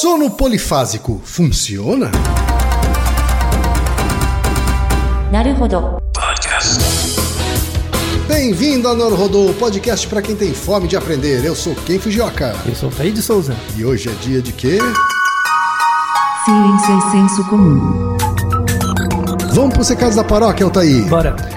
Sono polifásico funciona? Naruhodo. Podcast. Bem-vindo ao Naruhodo, podcast para quem tem fome de aprender. Eu sou Ken Fujioka. Eu sou Taí de Souza. E hoje é dia de quê? Ciência e é senso comum. Vamos para os recados da paróquia, Altaí. Bora.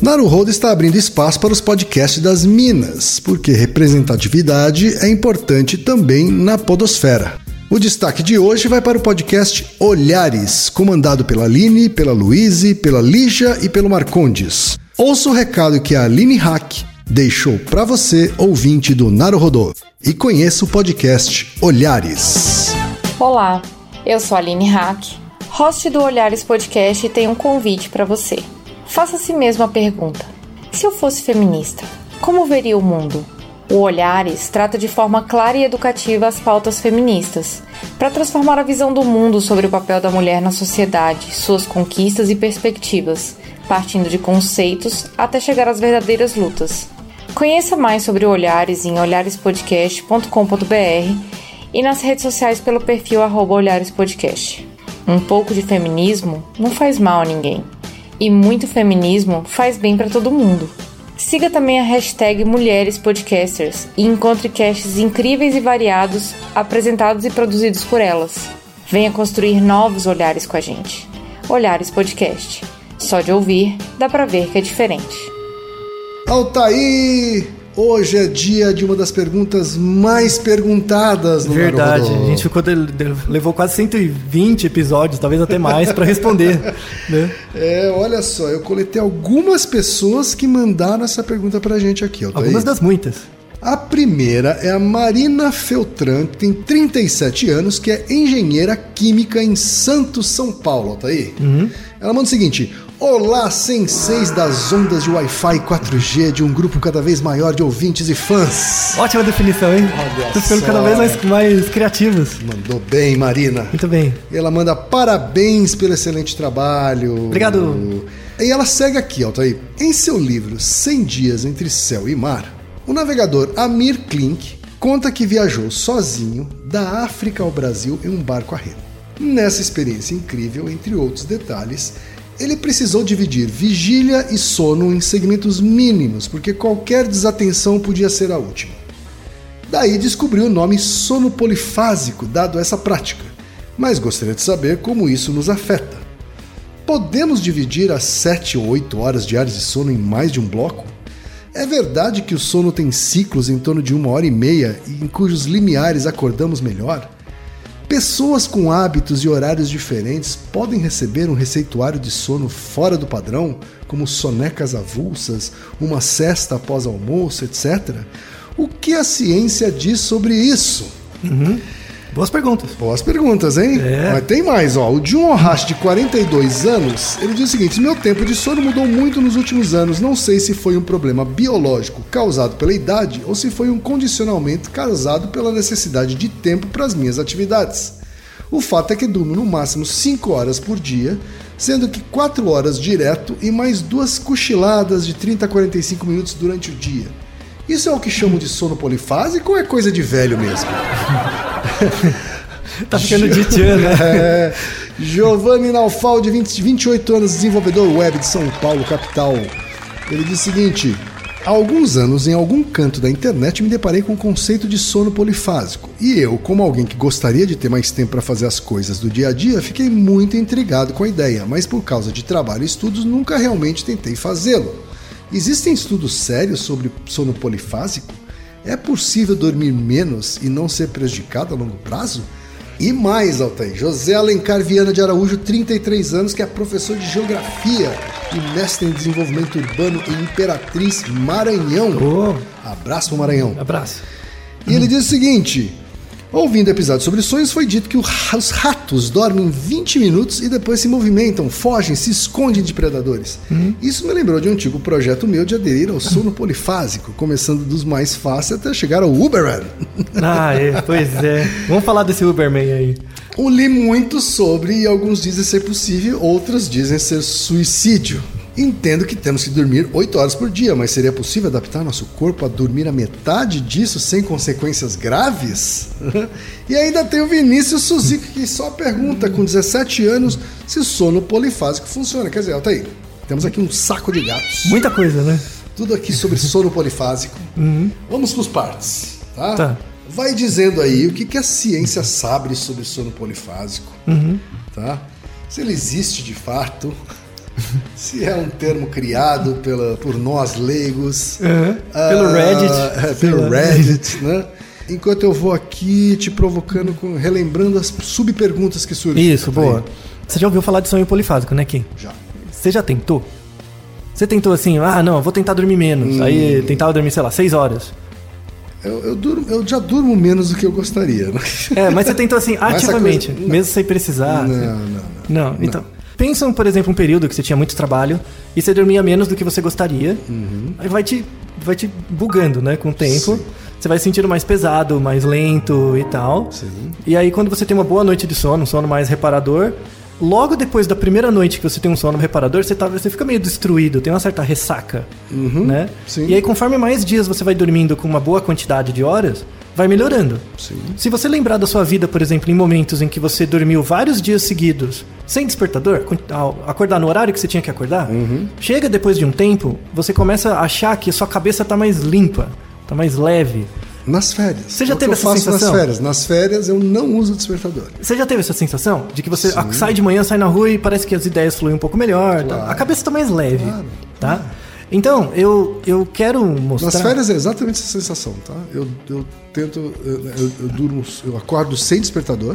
Naruhodo está abrindo espaço para os podcasts das Minas, porque representatividade é importante também na podosfera. O destaque de hoje vai para o podcast Olhares, comandado pela Aline, pela Luíse, pela Lígia e pelo Marcondes. Ouça o recado que a Aline Hack deixou para você, ouvinte do Naruhodo, e conheça o podcast Olhares. Olá, eu sou a Aline Hack, host do Olhares Podcast e tenho um convite para você. Faça a si mesmo a pergunta: se eu fosse feminista, como veria o mundo? O Olhares trata de forma clara e educativa as pautas feministas, para transformar a visão do mundo sobre o papel da mulher na sociedade, suas conquistas e perspectivas, partindo de conceitos até chegar às verdadeiras lutas. Conheça mais sobre o Olhares em olharespodcast.com.br e nas redes sociais pelo perfil olharespodcast. Um pouco de feminismo não faz mal a ninguém. E muito feminismo faz bem para todo mundo. Siga também a hashtag Mulheres Podcasters e encontre casts incríveis e variados apresentados e produzidos por elas. Venha construir novos olhares com a gente. Olhares Podcast. Só de ouvir, dá pra ver que é diferente. Altair! Hoje é dia de uma das perguntas mais perguntadas no Verdade. A gente ficou de- de- levou quase 120 episódios, talvez até mais, para responder. né? É, olha só, eu coletei algumas pessoas que mandaram essa pergunta pra gente aqui, Altair. Algumas das muitas. A primeira é a Marina Feltran, que tem 37 anos, que é engenheira química em Santos, São Paulo, Altair. Ela manda o seguinte: Olá, senseis das ondas de Wi-Fi 4G de um grupo cada vez maior de ouvintes e fãs. Ótima definição, hein? Olha Tô ficando cada vez mais, mais criativos. Mandou bem, Marina. Muito bem. Ela manda parabéns pelo excelente trabalho. Obrigado. E ela segue aqui, Altair. Em seu livro 100 Dias Entre Céu e Mar, o navegador Amir Klink conta que viajou sozinho da África ao Brasil em um barco a remo. Nessa experiência incrível, entre outros detalhes, ele precisou dividir vigília e sono em segmentos mínimos, porque qualquer desatenção podia ser a última. Daí descobriu o nome sono polifásico dado a essa prática, mas gostaria de saber como isso nos afeta. Podemos dividir as 7 ou 8 horas diárias de sono em mais de um bloco? É verdade que o sono tem ciclos em torno de uma hora e meia em cujos limiares acordamos melhor? Pessoas com hábitos e horários diferentes podem receber um receituário de sono fora do padrão, como sonecas avulsas, uma cesta após almoço, etc. O que a ciência diz sobre isso? Boas perguntas. Boas perguntas, hein? É. Mas tem mais, ó. O Jun Ohashi, de 42 anos, ele diz o seguinte: meu tempo de sono mudou muito nos últimos anos. Não sei se foi um problema biológico causado pela idade ou se foi um condicionamento causado pela necessidade de tempo para as minhas atividades. O fato é que durmo no máximo 5 horas por dia, sendo que 4 horas direto e mais duas cochiladas de 30 a 45 minutos durante o dia. Isso é o que chamam de sono polifásico ou é coisa de velho mesmo? Tá ficando de tchan, né? É, Giovanni Naufal, de 20, 28 anos, desenvolvedor web de São Paulo, capital. Ele diz o seguinte: há alguns anos, em algum canto da internet, me deparei com o conceito de sono polifásico. E eu, como alguém que gostaria de ter mais tempo para fazer as coisas do dia a dia, fiquei muito intrigado com a ideia, mas por causa de trabalho e estudos, nunca realmente tentei fazê-lo. Existem estudos sérios sobre sono polifásico? É possível dormir menos e não ser prejudicado a longo prazo? E mais, Altair, José Alencar Viana de Araújo, 33 anos, que é professor de Geografia e mestre em Desenvolvimento Urbano em Imperatriz, Maranhão. Ô, Abraço Maranhão. abraço. E ele diz o seguinte: Ouvindo episódios sobre sonhos, foi dito que o os ratos dormem 20 minutos e depois se movimentam, fogem, se escondem de predadores. Isso me lembrou de um antigo projeto meu de aderir ao sono polifásico, começando dos mais fáceis até chegar ao Uberman. Ah, é, pois é. Vamos falar desse Uberman aí. Eu li muito sobre e alguns dizem ser possível, outros dizem ser suicídio. Entendo que temos que dormir 8 horas por dia, mas seria possível adaptar nosso corpo a dormir a metade disso sem consequências graves? e ainda tem o Vinícius Suzico que só pergunta com 17 anos se o sono polifásico funciona. Quer dizer, Altair, temos aqui um saco de gatos. Muita coisa, né? Tudo aqui sobre sono polifásico. Vamos para os partes, tá? Tá. Vai dizendo aí o que, que a ciência sabe sobre sono polifásico, tá? Se ele existe de fato, se é um termo criado pela, por nós leigos, Uhum. Pelo Reddit, é, pelo lá. Reddit, né? Enquanto eu vou aqui te provocando, com, relembrando as subperguntas que surgem. Isso, boa. Você já ouviu falar de sonho polifásico, né, Kim? Já. Você já tentou? Você tentou assim, ah, não, vou tentar dormir menos. Hum. Aí tentava dormir, sei lá, seis horas. Eu, eu, durmo, eu já durmo menos do que eu gostaria, né? É, mas você tentou assim, ativamente, coisa- não. mesmo sem precisar. Não, assim. não, não. Não, então. Pensa, por exemplo, um período que você tinha muito trabalho e você dormia menos do que você gostaria. Aí vai te, vai te bugando, né? Com o tempo. Uhum. Sim. Você vai se sentindo mais pesado, mais lento e tal. Sim. E aí, quando você tem uma boa noite de sono, um sono mais reparador, logo depois da primeira noite que você tem um sono reparador, você, tá, você fica meio destruído, tem uma certa ressaca. Né? Uhum. sim. E aí, conforme mais dias você vai dormindo com uma boa quantidade de horas, vai melhorando. Sim. Se você lembrar da sua vida, por exemplo, em momentos em que você dormiu vários dias seguidos, sem despertador, acordar no horário que você tinha que acordar, Uhum. chega depois de um tempo, você começa a achar que a sua cabeça tá mais limpa, tá mais leve. Nas férias. Você já É teve eu essa faço sensação? nas férias. Nas férias eu não uso despertador. Você já teve essa sensação de que você ah, sai de manhã, sai na rua e parece que as ideias fluem um pouco melhor, tá? Claro. a cabeça tá mais leve, Claro. tá? Então, eu, eu quero mostrar... Nas férias é exatamente essa sensação, tá? Eu, eu tento, eu, eu- eu durmo, eu acordo sem despertador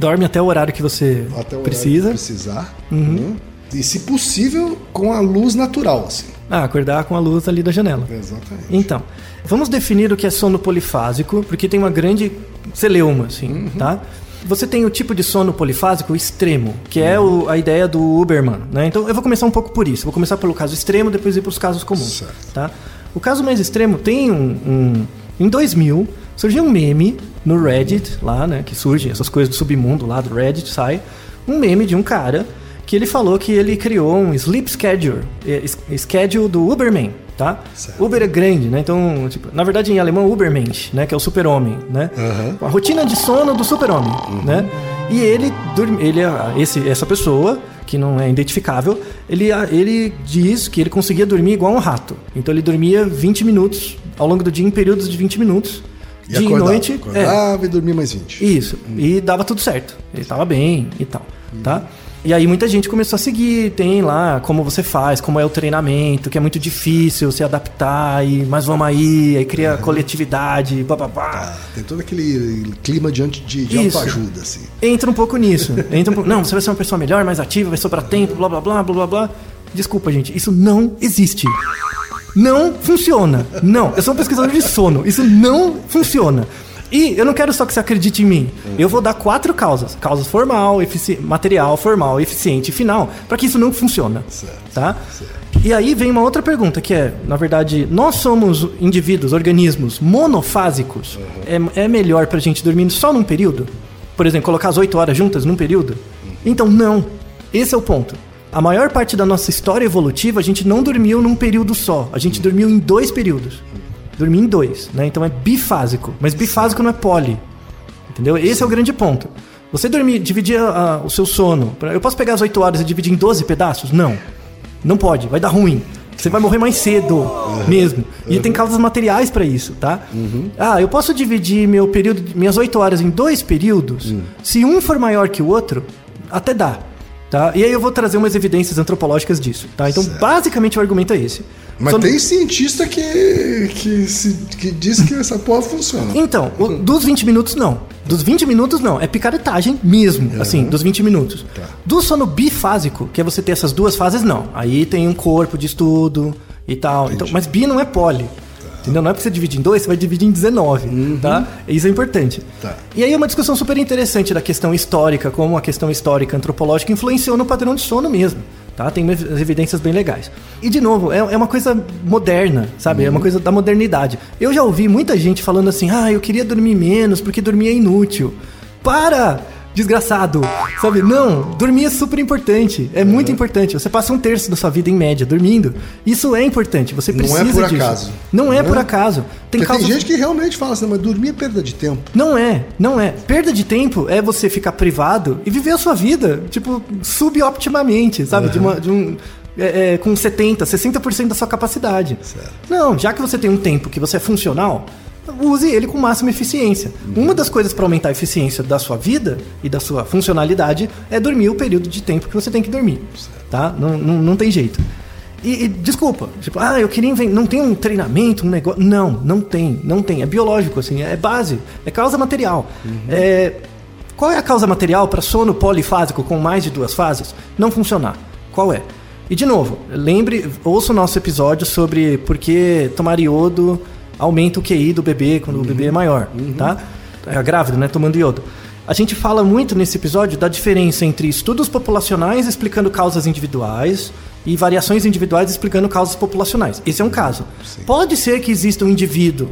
Dorme até o horário que você até o precisa. que precisar. né? E se possível, com a luz natural, assim. Ah, acordar com a luz ali da janela. Exatamente. Então, vamos definir o que é sono polifásico, porque tem uma grande celeuma, assim, tá? Você tem o tipo de sono polifásico extremo, que é o- a ideia do Uberman, né? Então, eu vou começar um pouco por isso. Vou começar pelo caso extremo, depois ir para os casos comuns, Certo. tá? O caso mais extremo tem um, um- Em 2000, surgiu um meme no Reddit, lá, né? Que surge essas coisas do submundo lá do Reddit, sai. Um meme de um cara que ele falou que ele criou um sleep schedule, es- schedule do Uberman, tá? Certo. Uber é grande, né? Então, tipo, na verdade em alemão Ubermensch, né? Que é o super-homem, né? Aham. A rotina de sono do super-homem, né? E ele, ele é- esse, essa pessoa que não é identificável, ele, ele diz que ele conseguia dormir igual um rato. Então ele dormia 20 minutos ao longo do dia em períodos de 20 minutos. E dia e acordava, noite. é. acordava e dormia mais 20. Isso. E dava tudo certo. Ele tava bem e tal, tá? E aí muita gente começou a seguir, tem lá como você faz, como é o treinamento, que é muito difícil se adaptar, e mas vamos aí, aí cria coletividade, bababá. Ah, tem todo aquele clima de, anti- de, de autoajuda, assim. Entra um pouco nisso. Entra um pouco, não, você vai ser uma pessoa melhor, mais ativa, vai sobrar tempo, blá blá blá blá blá blá. Desculpa, gente, isso não existe. Não funciona. Não, eu sou um pesquisador de sono. Isso não funciona. E eu não quero só que você acredite em mim. Eu vou dar quatro causas: causas formal, material, formal, eficiente e final, para que isso não funciona. Certo, Tá? E aí vem uma outra pergunta que é, na verdade, nós somos indivíduos, organismos monofásicos. É, é melhor pra gente dormir só num período? Por exemplo, colocar as oito horas juntas num período? Então não. Esse é o ponto. A maior parte da nossa história evolutiva, a gente não dormiu num período só. A gente dormiu em dois períodos. Dormi em dois, né? Então é bifásico. Mas bifásico não é poli. Entendeu? Esse é o grande ponto. Você dormir, dividir ah, o seu sono. Eu posso pegar as 8 horas e dividir em 12 pedaços? Não. Não pode, vai dar ruim. Você vai morrer mais cedo mesmo. E tem causas materiais para isso, tá? Ah, eu posso dividir meu período, minhas 8 horas em dois períodos? Se um for maior que o outro, até dá. Tá? E aí eu vou trazer umas evidências antropológicas disso. Tá? Então, Certo. basicamente, o argumento é esse. Mas tem cientista que, que, se, que diz que essa porra funciona. Então, o- dos 20 minutos não. Dos 20 minutos não. É picaretagem mesmo, assim, dos 20 minutos. Tá. Do sono bifásico, que é você ter essas duas fases, não. Aí tem um corpo de estudo e tal. Então, mas bi não é poli. Entendeu? Não é porque você dividir em dois, você vai dividir em 19, tá? Isso é importante. Tá. E aí é uma discussão super interessante da questão histórica, como a questão histórica antropológica influenciou no padrão de sono mesmo. Tá? Tem evidências bem legais. E, de novo, é, é uma coisa moderna, sabe? É uma coisa da modernidade. Eu já ouvi muita gente falando assim: ah, eu queria dormir menos porque dormir é inútil. Para! Desgraçado, sabe? Não, dormir é super importante, é muito importante. Você passa um terço da sua vida em média dormindo. Isso é importante, você Não precisa é por disso. acaso. Não é Né? por acaso. Tem causas tem gente que realmente fala assim, mas dormir é perda de tempo. não é, não é. Perda de tempo é você ficar privado e viver a sua vida, tipo, suboptimamente, sabe? De, uma, de um. é, é, com 70%, 60% da sua capacidade. Certo. Não, já que você tem um tempo que você é funcional, use ele com máxima eficiência. Uma das coisas para aumentar a eficiência da sua vida e da sua funcionalidade é dormir o período de tempo que você tem que dormir. Tá? Não, não, não tem jeito. E, e, desculpa, tipo, ah, eu queria inventar. Não tem um treinamento, um negócio. Não, não tem, não tem. É biológico, assim, é base, é causa material. É, qual é a causa material para sono polifásico com mais de duas fases não funcionar? Qual é? E de novo, lembre, ouça o nosso episódio sobre por que tomar iodo aumenta o QI do bebê quando o bebê é maior, tá? É grávido, né? Tomando iodo. A gente fala muito nesse episódio da diferença entre estudos populacionais explicando causas individuais e variações individuais explicando causas populacionais. Esse é um caso. Pode ser que exista um indivíduo,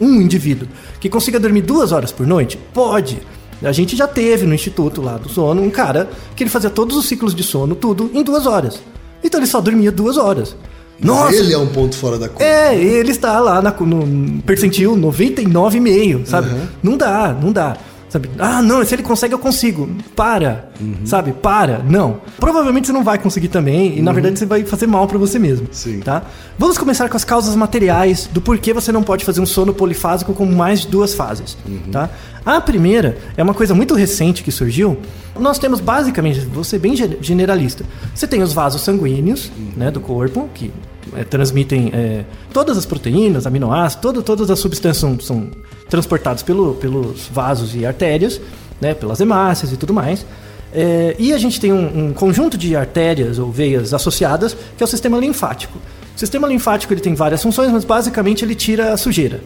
um indivíduo, que consiga dormir duas horas por noite? Pode. A gente já teve no instituto lá do sono um cara que ele fazia todos os ciclos de sono, tudo, em duas horas. Então ele só dormia duas horas. Nossa! Ele é um ponto fora da curva. É, ele está lá na- no percentil 99,5, sabe? Não dá, não dá. Sabe? Ah, não, se ele consegue, eu consigo. Para, sabe? Para. Não. Provavelmente você não vai conseguir também, e na verdade você vai fazer mal pra você mesmo. Sim. Tá? Vamos começar com as causas materiais do porquê você não pode fazer um sono polifásico com mais de duas fases. Tá? A primeira é uma coisa muito recente que surgiu. Nós temos basicamente, vou ser bem ge- generalista. Você tem os vasos sanguíneos né, do corpo, que é, transmitem é, todas as proteínas, aminoácidos, todo, todas as substâncias são, são transportadas pelo, pelos vasos e artérias, né, pelas hemácias e tudo mais. É, e a gente tem um, um conjunto de artérias ou veias associadas, que é o sistema linfático. O sistema linfático ele tem várias funções, mas basicamente ele tira a sujeira.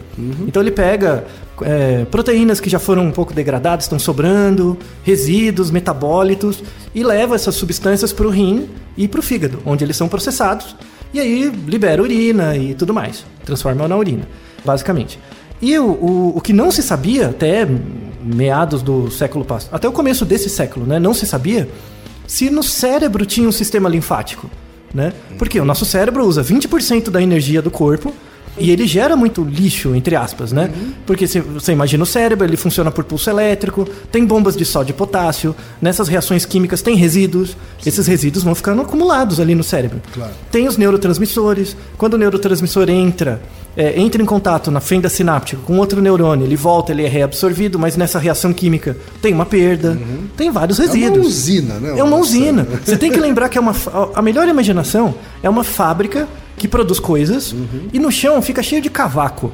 Então ele pega é, proteínas que já foram um pouco degradadas, estão sobrando, resíduos, metabólitos, e leva essas substâncias para o rim e para o fígado, onde eles são processados. E aí libera urina e tudo mais. Transforma na urina, basicamente. E o, o, o que não se sabia até meados do século passado, até o começo desse século, né? Não se sabia se no cérebro tinha um sistema linfático, né? Porque o nosso cérebro usa 20% da energia do corpo e ele gera muito lixo, entre aspas, né? Porque se você imagina o cérebro, ele funciona por pulso elétrico, tem bombas de sódio e potássio, nessas reações químicas tem resíduos, esses resíduos vão ficando acumulados ali no cérebro. Claro. Tem os neurotransmissores, quando o neurotransmissor entra, é, entra em contato na fenda sináptica com outro neurônio, ele volta, ele é reabsorvido, mas nessa reação química tem uma perda, tem vários É uma resíduos. usina, né? É uma usina. Você tem que lembrar que é uma. A melhor imaginação é uma fábrica que produz coisas e no chão fica cheio de cavaco.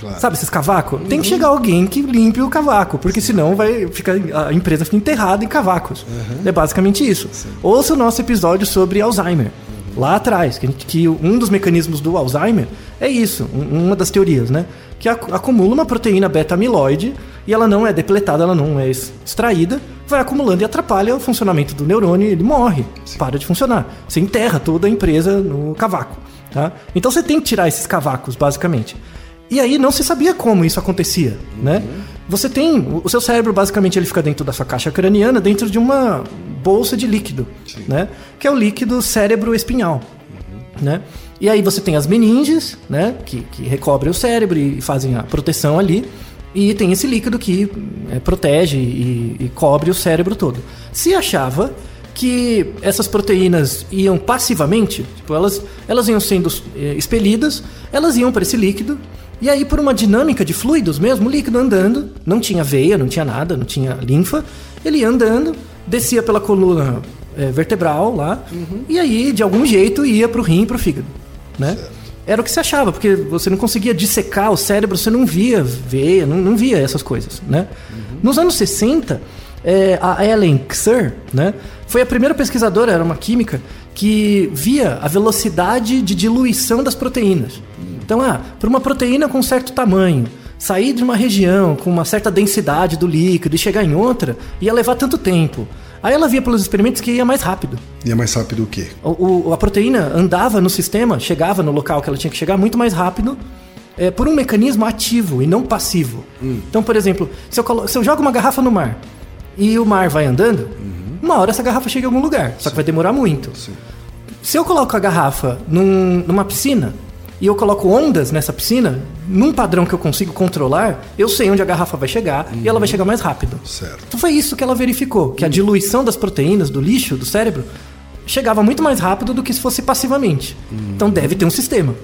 Claro. Sabe esses cavacos? Tem que chegar alguém que limpe o cavaco, porque senão vai ficar, a empresa fica enterrada em cavacos. É basicamente isso. Ouça o nosso episódio sobre Alzheimer. Lá atrás, que, que um dos mecanismos do Alzheimer é isso, um- uma das teorias, né? Que ac- acumula uma proteína beta-amiloide e ela não é depletada, ela não é ex- extraída, vai acumulando e atrapalha o funcionamento do neurônio e ele morre, para de funcionar. Você enterra toda a empresa no cavaco. Tá? Então você tem que tirar esses cavacos, basicamente. E aí não se sabia como isso acontecia, né? Você tem o seu cérebro basicamente ele fica dentro da sua caixa craniana, dentro de uma bolsa de líquido, né? Que é o líquido cérebro espinhal, né? E aí você tem as meninges, né? Que, que recobrem o cérebro e fazem a proteção ali. E tem esse líquido que é, protege e, e cobre o cérebro todo. Se achava que essas proteínas iam passivamente, tipo, elas, elas iam sendo eh, expelidas, elas iam para esse líquido, e aí por uma dinâmica de fluidos mesmo, o líquido andando, não tinha veia, não tinha nada, não tinha linfa, ele ia andando, descia pela coluna eh, vertebral lá, e aí de algum jeito ia para o rim e para o fígado, né? Era o que se achava, porque você não conseguia dissecar o cérebro, você não via veia, não, não via essas coisas, né? Nos anos 60, é, a Ellen Xer, né, foi a primeira pesquisadora, era uma química, que via a velocidade de diluição das proteínas. Então, ah, para uma proteína com certo tamanho, sair de uma região com uma certa densidade do líquido e chegar em outra, ia levar tanto tempo. Aí ela via pelos experimentos que ia mais rápido. É mais rápido o quê? O, o- a proteína andava no sistema, chegava no local que ela tinha que chegar muito mais rápido, é, por um mecanismo ativo e não passivo. Então, por exemplo, se eu, colo- se eu jogo uma garrafa no mar e o mar vai andando, uma hora essa garrafa chega em algum lugar, só que vai demorar muito. Se eu coloco a garrafa num- numa piscina e eu coloco ondas nessa piscina, num padrão que eu consigo controlar, eu sei onde a garrafa vai chegar e ela vai chegar mais rápido. Certo. Então foi isso que ela verificou, que a diluição das proteínas do lixo do cérebro chegava muito mais rápido do que se fosse passivamente. Então deve ter um sistema.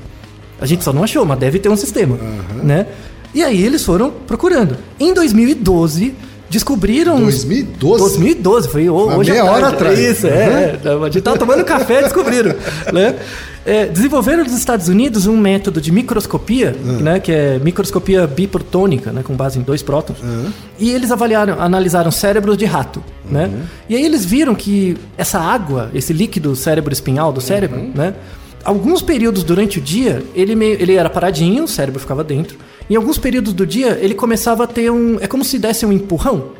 A gente só não achou, mas deve ter um sistema, né? E aí eles foram procurando. Em 2012 descobriram 2012? 2012, foi ho- Uma hoje à meia hora atrás. Isso, é. A gente tava tomando café descobriram, né? É, desenvolveram nos Estados Unidos um método de microscopia, né, que é microscopia biprotônica, né, com base em dois prótons. E eles avaliaram, analisaram cérebros de rato, né? E aí eles viram que essa água, esse líquido cérebro espinhal do cérebro, né? Alguns períodos durante o dia, ele, meio, ele era paradinho, o cérebro ficava dentro. Em alguns períodos do dia, ele começava a ter um. É como se desse um empurrão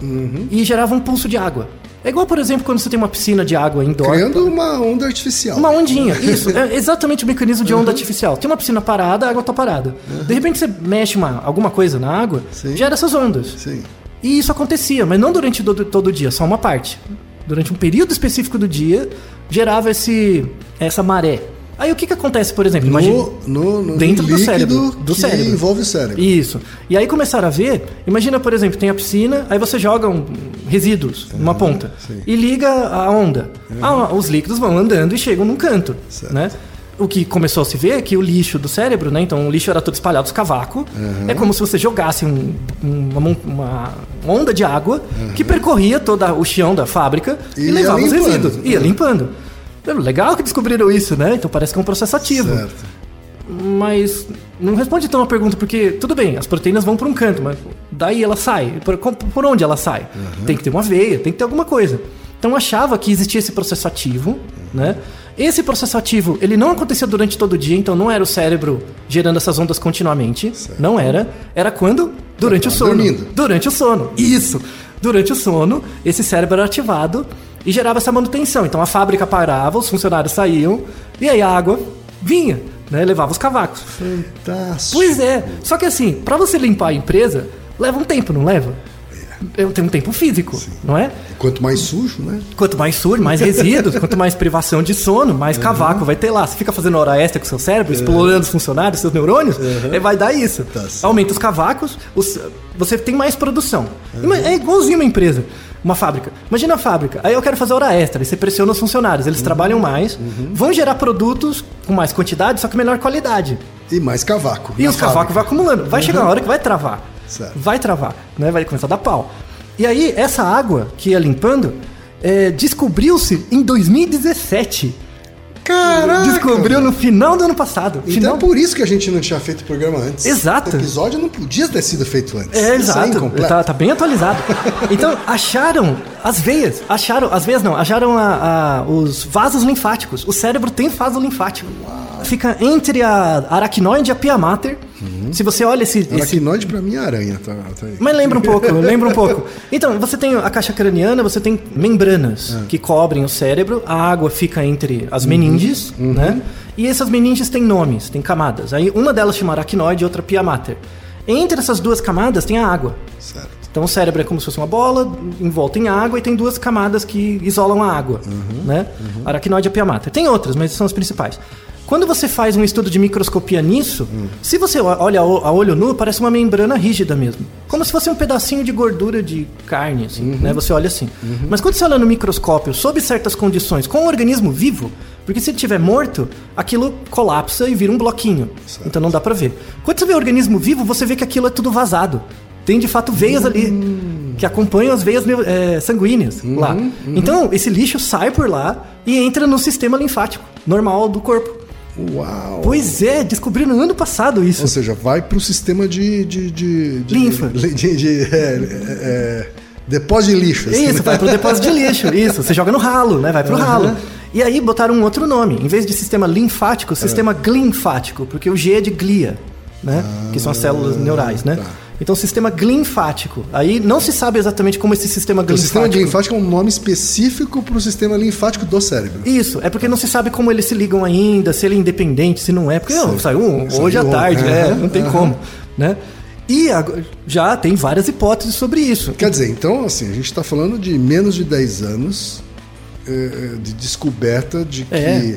e gerava um pulso de água. É igual, por exemplo, quando você tem uma piscina de água indoor. Criando uma onda artificial. Uma ondinha, isso. É exatamente o mecanismo de onda artificial. Tem uma piscina parada, a água tá parada. De repente você mexe uma, alguma coisa na água, Sim. gera essas ondas. Sim. E isso acontecia, mas não durante todo, todo o dia, só uma parte. Durante um período específico do dia, gerava esse, essa maré. Aí o que, que acontece, por exemplo? Imagina- No, no, dentro do cérebro. Do que cérebro. envolve o cérebro. Isso. E aí começaram a ver, imagina, por exemplo, tem a piscina, aí você joga um, resíduos numa ponta sim. e liga a onda. Ah, os líquidos vão andando e chegam num canto, Certo. né? O que começou a se ver é que o lixo do cérebro, né? Então o lixo era todo espalhado os cavaco. É como se você jogasse um- uma, uma onda de água que percorria todo o chão da fábrica E e, levava os resíduos. Ia limpando. Legal que descobriram isso, né? Então parece que é um processo ativo. Certo. Mas não responde então a pergunta, porque tudo bem, as proteínas vão para um canto, mas daí ela sai. Por, por onde ela sai? Tem que ter uma veia, tem que ter alguma coisa. Então achava que existia esse processo ativo, né? Esse processo ativo, ele não acontecia durante todo o dia, então não era o cérebro gerando essas ondas continuamente. Não era. Era quando? Durante o sono. dormindo. Durante o sono. Isso. Durante o sono, esse cérebro era ativado e gerava essa manutenção. Então a fábrica parava, os funcionários saíam e aí a água vinha, né? Levava os cavacos. Fantástico. Pois é. Só que assim, pra você limpar a empresa, leva um tempo, não leva? É, Tem um tempo físico, não é? Quanto mais sujo, né? Quanto mais sujo, mais resíduos, quanto mais privação de sono, mais cavaco vai ter lá. Você fica fazendo hora extra com seu cérebro, explorando os funcionários, seus neurônios, é, vai dar isso. Tá. Aumenta os cavacos, os- você tem mais produção. É igualzinho uma empresa, uma fábrica. Imagina a fábrica, aí eu quero fazer hora extra, e você pressiona os funcionários, eles trabalham mais, vão gerar produtos com mais quantidade, só que menor qualidade. E mais cavaco. E os cavacos fábrica. vão acumulando. Vai chegar uma hora que vai travar. Certo. Vai travar, né? Vai começar a dar pau. E aí, essa água que ia limpando, é, descobriu-se em 2017. Caraca! Descobriu no final do ano passado. Então final... é por isso que a gente não tinha feito o programa antes. Exato. O episódio não podia ter sido feito antes. É, Isso exato. incompleto. Tá, tá bem atualizado. Então, acharam as veias. Acharam, as veias não, acharam a- a- os vasos linfáticos. O cérebro tem vaso linfático. Fica entre a aracnoide e a pia mater. Se você olha esse, esse Aracnoide pra mim é aranha, tá, tá. Mas lembra um pouco, lembra um pouco. Então, você tem a caixa craniana, você tem membranas É. que cobrem o cérebro, a água fica entre Uhum. as meninges, né? E essas meninges têm nomes, têm camadas. Aí uma delas chama aracnoide e outra pia mater. Entre essas duas camadas tem a água. Certo. Então o cérebro é como se fosse uma bola envolta em água e tem duas camadas que isolam a água, né? Aracnoide e a pia mater. Tem outras, mas são as principais. Quando você faz um estudo de microscopia nisso, se você o- olha a o- olho nu, parece uma membrana rígida mesmo. Como se fosse um pedacinho de gordura de carne, assim, né? Você olha assim. Mas quando você olha no microscópio, sob certas condições, com um organismo vivo, porque se ele estiver morto, aquilo colapsa e vira um bloquinho. Então não dá pra ver. Quando você vê o organismo vivo, você vê que aquilo é tudo vazado. Tem de fato veias ali que acompanham as veias eh, sanguíneas lá. Então esse lixo sai por lá e entra no sistema linfático normal do corpo. Uau! Pois é, descobriram no ano passado isso. Ou seja, vai pro sistema de. de, de, de Linfa. De, de- é, é, é, depósito de lixo. assim, Isso, né? vai pro depósito de lixo. Isso, você joga no ralo, né? Vai pro ralo. E aí botaram um outro nome. Em vez de sistema linfático, sistema glinfático, porque o G é de glia, né? que são as células neurais, né? tá. Então, sistema glinfático. Aí não se sabe exatamente como esse sistema O glinfático... sistema linfático é um nome específico para o sistema linfático do cérebro. Isso, é porque não se sabe como eles se ligam ainda, se ele é independente, se não é. Porque não, Sim. saiu um hoje à tarde, é, aham, não tem aham. como, né? E já tem várias hipóteses sobre isso. Quer dizer, então, assim, a gente está falando de menos de 10 anos eh, de descoberta de que É.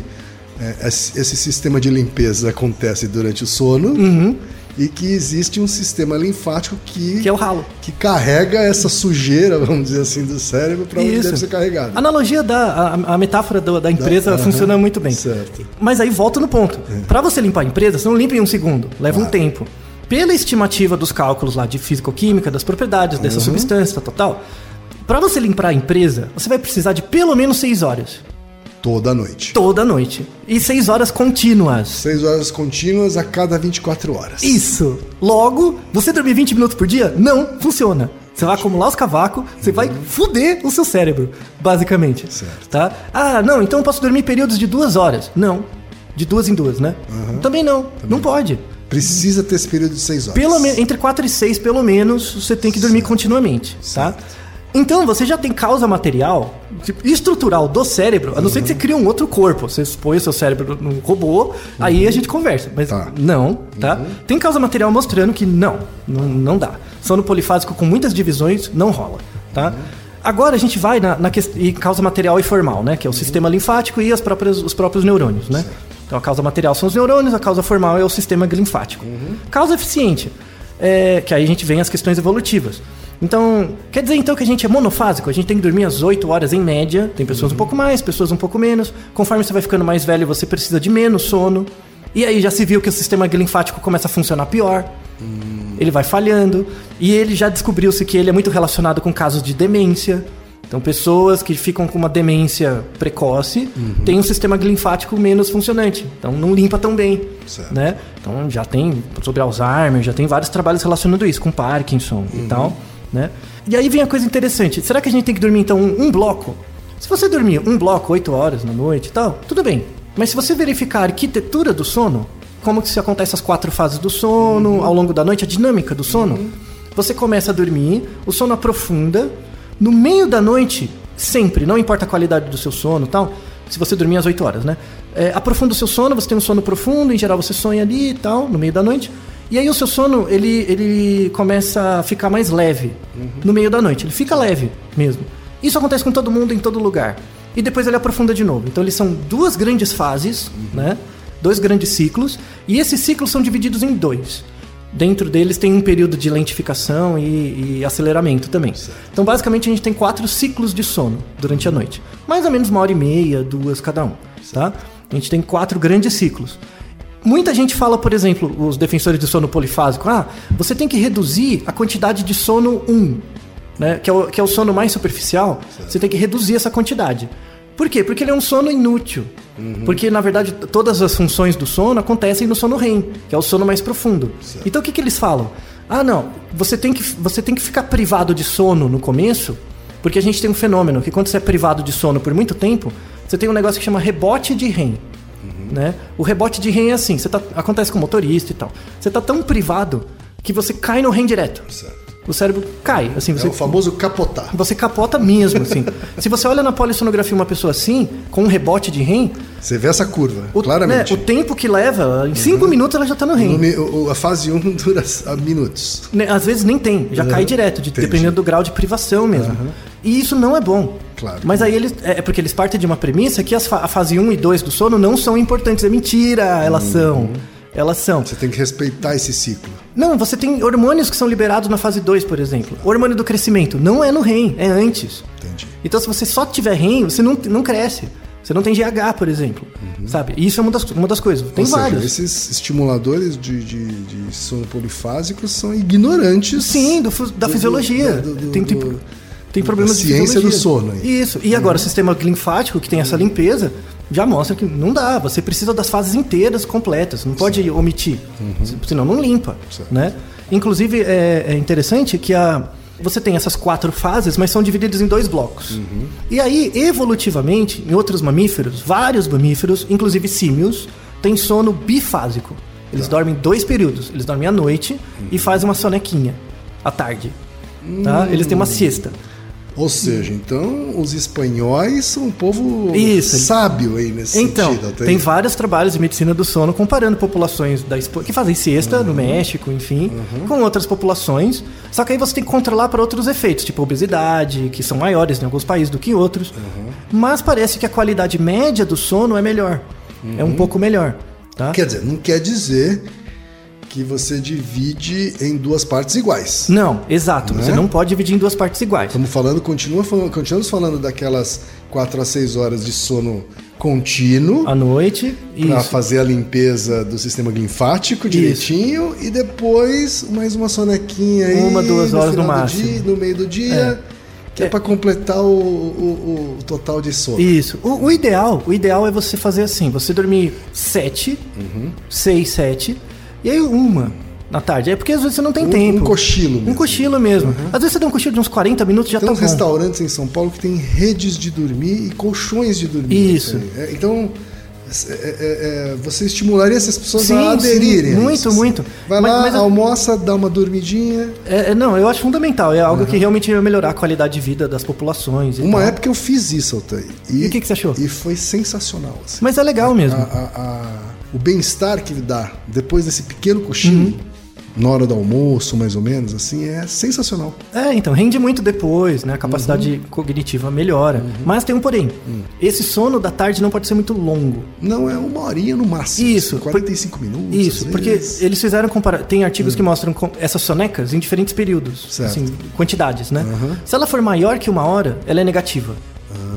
eh, esse esse sistema de limpeza acontece durante o sono e que existe um sistema linfático que, Que é o ralo. que carrega essa sujeira, vamos dizer assim, do cérebro para onde deve ser carregado. A analogia da a, a metáfora do- da empresa aham, funciona muito bem. certo. É. Mas aí volta no ponto. Para você limpar a empresa, você não limpa em um segundo, leva um tempo. Pela estimativa dos cálculos lá de físico-química, das propriedades dessa Uhum. substância, tal, tal, para você limpar a empresa, você vai precisar de pelo menos seis horas. Toda noite. Toda noite. E seis horas contínuas. 6 horas contínuas a cada 24 horas. Isso. Logo, você dormir 20 minutos por dia? Não funciona. Você vai acumular os cavacos, você vai fuder o seu cérebro, basicamente. Certo. Tá? Ah, não, então eu posso dormir períodos de duas horas. Não. De duas em duas, né? Também não. Não pode. Precisa ter esse período de 6 horas. Pelo menos entre 4 e 6, pelo menos, você tem que dormir continuamente, tá? Então, você já tem causa material, tipo, estrutural do cérebro, a não ser que você crie um outro corpo. Você põe o seu cérebro num robô, aí a gente conversa. Mas Tá. não, tá? Tem causa material mostrando que não, não, não dá. Sono polifásico com muitas divisões não rola, tá? Agora a gente vai na, na causa material e formal, né? Que é o sistema linfático e as próprias, os próprios neurônios, né? Então a causa material são os neurônios, a causa formal é o sistema linfático. Causa eficiente, é, que aí a gente vem as questões evolutivas. Então, quer dizer então que a gente é monofásico? A gente tem que dormir às 8 horas em média. Tem pessoas um pouco mais, pessoas um pouco menos. Conforme você vai ficando mais velho, você precisa de menos sono. E aí já se viu que o sistema linfático começa a funcionar pior. Ele vai falhando. E ele já descobriu-se que ele é muito relacionado com casos de demência. Então, pessoas que ficam com uma demência precoce têm um sistema linfático menos funcionante. Então, não limpa tão bem. Certo. Né? Então, já tem sobre Alzheimer, já tem vários trabalhos relacionando isso, com Parkinson e tal. Né? E aí vem a coisa interessante. Será que a gente tem que dormir, então, um, um bloco? Se você dormir um bloco, 8 horas na noite e tal, tudo bem. Mas se você verificar a arquitetura do sono, como que se acontece as quatro fases do sono, ao longo da noite, a dinâmica do sono, você começa a dormir, o sono aprofunda, no meio da noite, sempre, não importa a qualidade do seu sono e tal, se você dormir às 8 horas, né? É, aprofunda o seu sono, você tem um sono profundo, em geral você sonha ali e tal, no meio da noite. E aí o seu sono, ele, ele começa a ficar mais leve no meio da noite. Ele fica leve mesmo. Isso acontece com todo mundo, em todo lugar. E depois ele aprofunda de novo. Então eles são duas grandes fases, né? Dois grandes ciclos. E esses ciclos são divididos em dois. Dentro deles tem um período de lentificação e, e aceleramento também. Então, basicamente, a gente tem quatro ciclos de sono durante a noite. Mais ou menos uma hora e meia, duas cada um. Tá? A gente tem quatro grandes ciclos. Muita gente fala, por exemplo, os defensores de sono polifásico, ah, você tem que reduzir a quantidade de sono 1, né? que, é o, que é o sono mais superficial, você tem que reduzir essa quantidade. Por quê? Porque ele é um sono inútil. Porque, na verdade, todas as funções do sono acontecem no sono REM, que é o sono mais profundo. Então, o que, que eles falam? Ah, não, você tem, que, você tem que ficar privado de sono no começo, porque a gente tem um fenômeno que quando você é privado de sono por muito tempo, você tem um negócio que chama rebote de REM. Né? O rebote de REM é assim, você tá, acontece com motorista e tal. Você tá tão privado que você cai no REM direto. Certo. O cérebro cai, assim, É você o famoso capotar. você capota mesmo, assim. Se você olha na polissonografia uma pessoa assim, com um rebote de REM, Você vê essa curva, o, claramente. né, o tempo que leva, em cinco minutos ela já tá no No REM. mi- o- a fase 1 dura ah, minutos. Né, Às vezes nem tem, já cai direto, de- dependendo do grau de privação mesmo. E isso não é bom. Claro. Mas aí eles. É é porque eles partem de uma premissa que as a fase 1 e 2 do sono não são importantes. É mentira, elas são. Elas são. Você tem que respeitar esse ciclo. Não, você tem hormônios que são liberados na fase 2, por exemplo. O hormônio do crescimento não é no REM, é antes. Entendi. Então, se você só tiver REM, você não, não cresce. Você não tem GH, por exemplo. Sabe? E isso é uma das, uma das coisas. Tem Ou seja, vários. esses estimuladores de, de, de sono polifásico são ignorantes. Sim, do da do- fisiologia. do- do- tem, tem, do- tem problemas de ciência do sono aí. Uhum. Isso. E agora, o sistema linfático, que tem essa limpeza, já mostra que não dá. Você precisa das fases inteiras completas. Não pode omitir. Uhum. Senão não limpa. Né? Inclusive, é, é interessante que a, Você tem essas quatro fases, mas são divididas em dois blocos. Uhum. E aí, evolutivamente, em outros mamíferos, vários mamíferos, inclusive símios, têm sono bifásico. Eles Tá. dormem dois períodos. Eles dormem à noite Uhum. e fazem uma sonequinha à tarde. Tá? Eles têm uma siesta. Ou seja, então os espanhóis são um povo Isso. sábio aí nesse Então, sentido. Altair. tem vários trabalhos de medicina do sono comparando populações da que fazem siesta Uhum. no México, enfim, com outras populações. Só que aí você tem que controlar para outros efeitos, tipo obesidade, que são maiores em alguns países do que em outros. Uhum. Mas parece que a qualidade média do sono é melhor. É Uhum. um pouco melhor. Tá? Quer dizer, não quer dizer que você divide em duas partes iguais. Não, exato. Né? Você não pode dividir em duas partes iguais. Estamos falando, continua continuamos falando daquelas 4 a 6 horas de sono contínuo À noite, para isso. fazer a limpeza do sistema linfático direitinho e depois mais uma sonequinha aí Uma, duas no horas no do máximo. dia, no meio do dia, que é, É. para completar o, o- o total de sono. Isso. O, o ideal, o ideal é você fazer assim, você dormir sete, Uhum. seis, sete, e aí uma na tarde. É porque às vezes você não tem Um- tempo. um cochilo mesmo. Uhum. Um cochilo mesmo. Às vezes você dá um cochilo de uns 40 minutos já Tem tá uns bom. restaurantes em São Paulo que tem redes de dormir e colchões de dormir. Isso. É, então, é, é, é, você estimularia essas pessoas Sim, a aderirem. sim, muito, assim. muito. Vai Mas- lá, mas- almoça, dá uma dormidinha. É, é, não, eu acho fundamental. É algo Uhum. que realmente vai melhorar a qualidade de vida das populações. Uma tal. época eu fiz isso, Altair. E o que que você achou? E foi sensacional. assim. Mas é legal mesmo. A- a- a- o bem-estar que ele dá depois desse pequeno cochilo, Uhum. na hora do almoço, mais ou menos, assim, é sensacional. É, então, rende muito depois, né? A capacidade Uhum. cognitiva melhora. Mas tem um porém. Hum. Esse sono da tarde não pode ser muito longo. Não é uma horinha no máximo. Isso, assim, 45 minutos. Isso, porque. Hum. eles fizeram comparar. Tem artigos que mostram essas sonecas em diferentes períodos, Certo. assim, quantidades, né? Se ela for maior que uma hora, ela é negativa.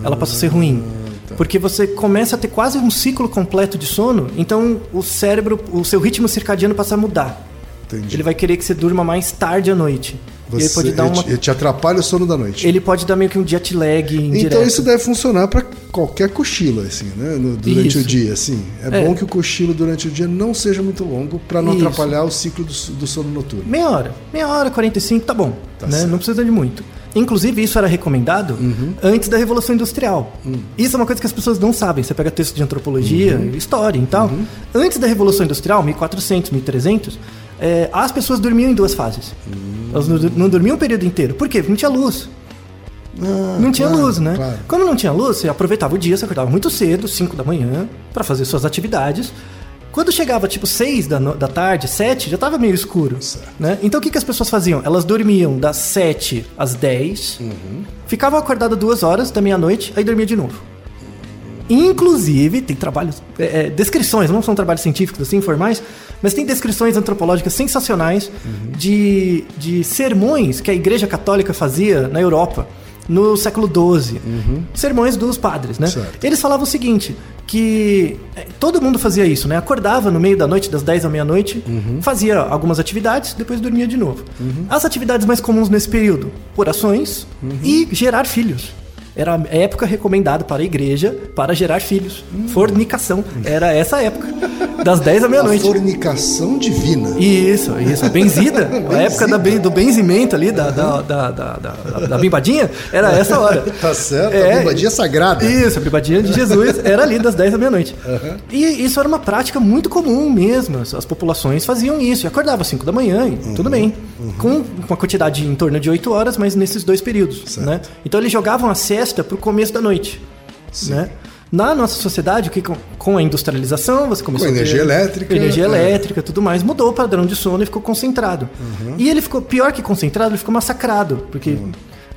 ela passa a ser ruim. Tá. Porque você começa a ter quase um ciclo completo de sono, então o cérebro, o seu ritmo circadiano passa a mudar. Entendi. Ele vai querer que você durma mais tarde à noite. e ele Você- pode dar uma. ele te atrapalha o sono da noite. Ele pode dar meio que um jet lag indireto. Então isso deve funcionar para qualquer cochilo, assim, né? No- durante Isso. o dia, assim. É, É. bom que o cochilo durante o dia não seja muito longo para não Isso. atrapalhar o ciclo do, do sono noturno. Meia hora. Meia hora, 45, tá bom. Tá né? Não precisa de muito. Inclusive, isso era recomendado antes da Revolução Industrial. Hum. Isso é uma coisa que as pessoas não sabem. Você pega texto de antropologia, Uhum. história e tal. Antes da Revolução Industrial, 1400, 1300, é, as pessoas dormiam em duas fases. Hum. Elas não, não dormiam o período inteiro. Por quê? Porque não tinha luz. Ah, Não tinha claro, luz, né? claro. Como não tinha luz, você aproveitava o dia, você acordava muito cedo, 5 da manhã, para fazer suas atividades. Quando chegava tipo 6 da, no- da tarde, 7, já estava meio escuro. Certo. Né? Então o que, que as pessoas faziam? Elas dormiam das 7 às 10, Uhum. ficavam acordadas duas horas da meia-noite, aí dormia de novo. Inclusive, tem trabalhos, é, é, descrições, não são trabalhos científicos assim, informais, mas tem descrições antropológicas sensacionais Uhum. de, de sermões que a Igreja Católica fazia na Europa no século XII. Sermões dos padres, né? Uhum. Certo. Eles falavam o seguinte, que é, todo mundo fazia isso, né? Acordava no meio da noite, das 10 à meia-noite, Uhum. fazia algumas atividades, depois dormia de novo. As atividades mais comuns nesse período, orações Uhum. e gerar filhos. Era a época recomendada para a igreja para gerar filhos. Fornicação. Era essa época. Das 10 à meia-noite. fornicação divina. Isso, isso. A benzida. a época da do benzimento ali, da, da, da, da, da, da bimbadinha, era essa hora. Tá certo? É. a bimbadinha sagrada. Isso, a bimbadinha de Jesus era ali das 10 à meia-noite. E isso era uma prática muito comum mesmo. As populações faziam isso. E acordava às 5 da manhã e Uhum. tudo bem. Com uma quantidade em torno de 8 horas, mas nesses dois períodos. Né? Então eles jogavam a siesta pro começo da noite. Né? Na nossa sociedade, o que com, a industrialização, você começou Com a ter- energia elétrica, energia é. elétrica, tudo mais, mudou o padrão de sono e ficou concentrado. Uhum. E ele ficou pior que concentrado, ele ficou massacrado, porque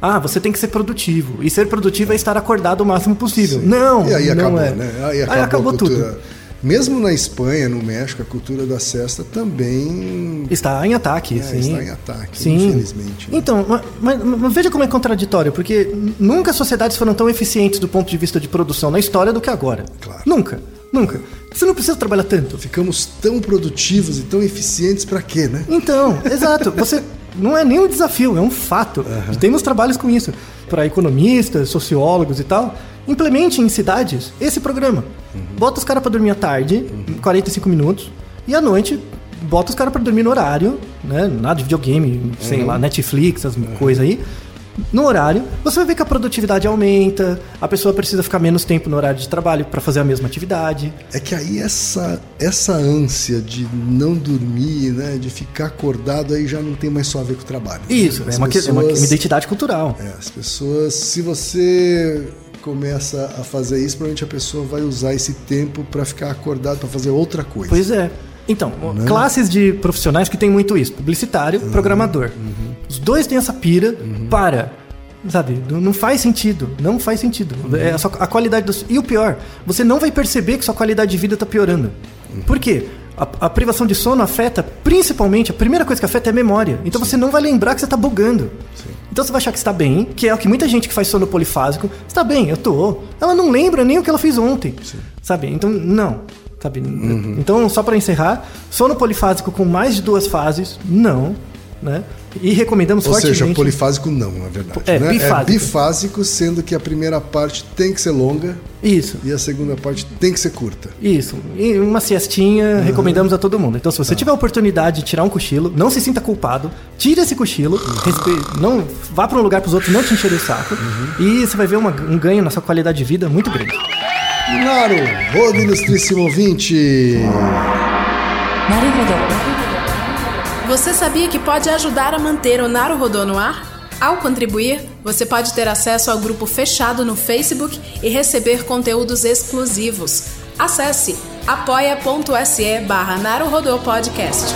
ah, você tem que ser produtivo e ser produtivo é estar acordado o máximo possível. Não, E aí não acabou, é. né? Aí Aí acabou, acabou a cultura. tudo. Mesmo na Espanha, no México, a cultura da cesta também Está em ataque, é, sim. está em ataque, Sim. infelizmente. né? Então, ma- mas, mas veja como é contraditório, porque nunca as sociedades foram tão eficientes do ponto de vista de produção na história do que agora. Claro. Nunca, nunca. Você não precisa trabalhar tanto. Ficamos tão produtivos e tão eficientes pra quê, né? Então, exato. Você não é nem um desafio, é um fato. Temos trabalhos com isso. Para economistas, sociólogos e tal. Implemente em cidades esse programa. Bota os caras para dormir à tarde, 45 minutos, e à noite bota os caras para dormir no horário né? Nada de videogame, sei lá, Netflix, as coisas aí. No horário, você vai ver que a produtividade aumenta, a pessoa precisa ficar menos tempo no horário de trabalho para fazer a mesma atividade. É que aí essa, essa ânsia de não dormir, né, de ficar acordado, aí já não tem mais só a ver com o trabalho. Isso, As é uma, que- é uma- pessoas- uma identidade cultural. É, as pessoas, se você começa a fazer isso, provavelmente a pessoa vai usar esse tempo para ficar acordado, para fazer outra coisa. Pois é. Então, Né? classes de profissionais que tem muito isso: publicitário, Uhum. programador. Os dois têm essa pira para. Sabe, não não faz sentido. Não faz sentido. Uhum. É a, sua- a qualidade do. E o pior, você não vai perceber que sua qualidade de vida está piorando. Uhum. Por quê? A, a privação de sono afeta, principalmente, a primeira coisa que afeta é a memória. Então você não vai lembrar que você está bugando. Então você vai achar que está bem, que é o que muita gente que faz sono polifásico está bem, eu tô. Ela não lembra nem o que ela fez ontem. Sabe? Então, não. Sabe? Uhum. Então, só para encerrar, sono polifásico com mais de duas fases, não. Né? E recomendamos Ou fortemente. Ou seja, polifásico não, na verdade. É, né? bifásico. é bifásico, sendo que a primeira parte tem que ser longa. Isso. E a segunda parte tem que ser curta. Isso. E uma siestinha uhum. recomendamos a todo mundo. Então, se você tá. tiver a oportunidade de tirar um cochilo, não se sinta culpado, tira esse cochilo, respe... não vá para um lugar para os outros não te encherem o saco, uhum. e você vai ver uma, um ganho na sua qualidade de vida muito grande. Claro, Roda ilustríssimo ouvinte. Naruhodo. Você sabia que pode ajudar a manter o Naruhodô no ar? Ao contribuir, você pode ter acesso ao grupo fechado no Facebook e receber conteúdos exclusivos. Acesse apoia.se barra Podcast.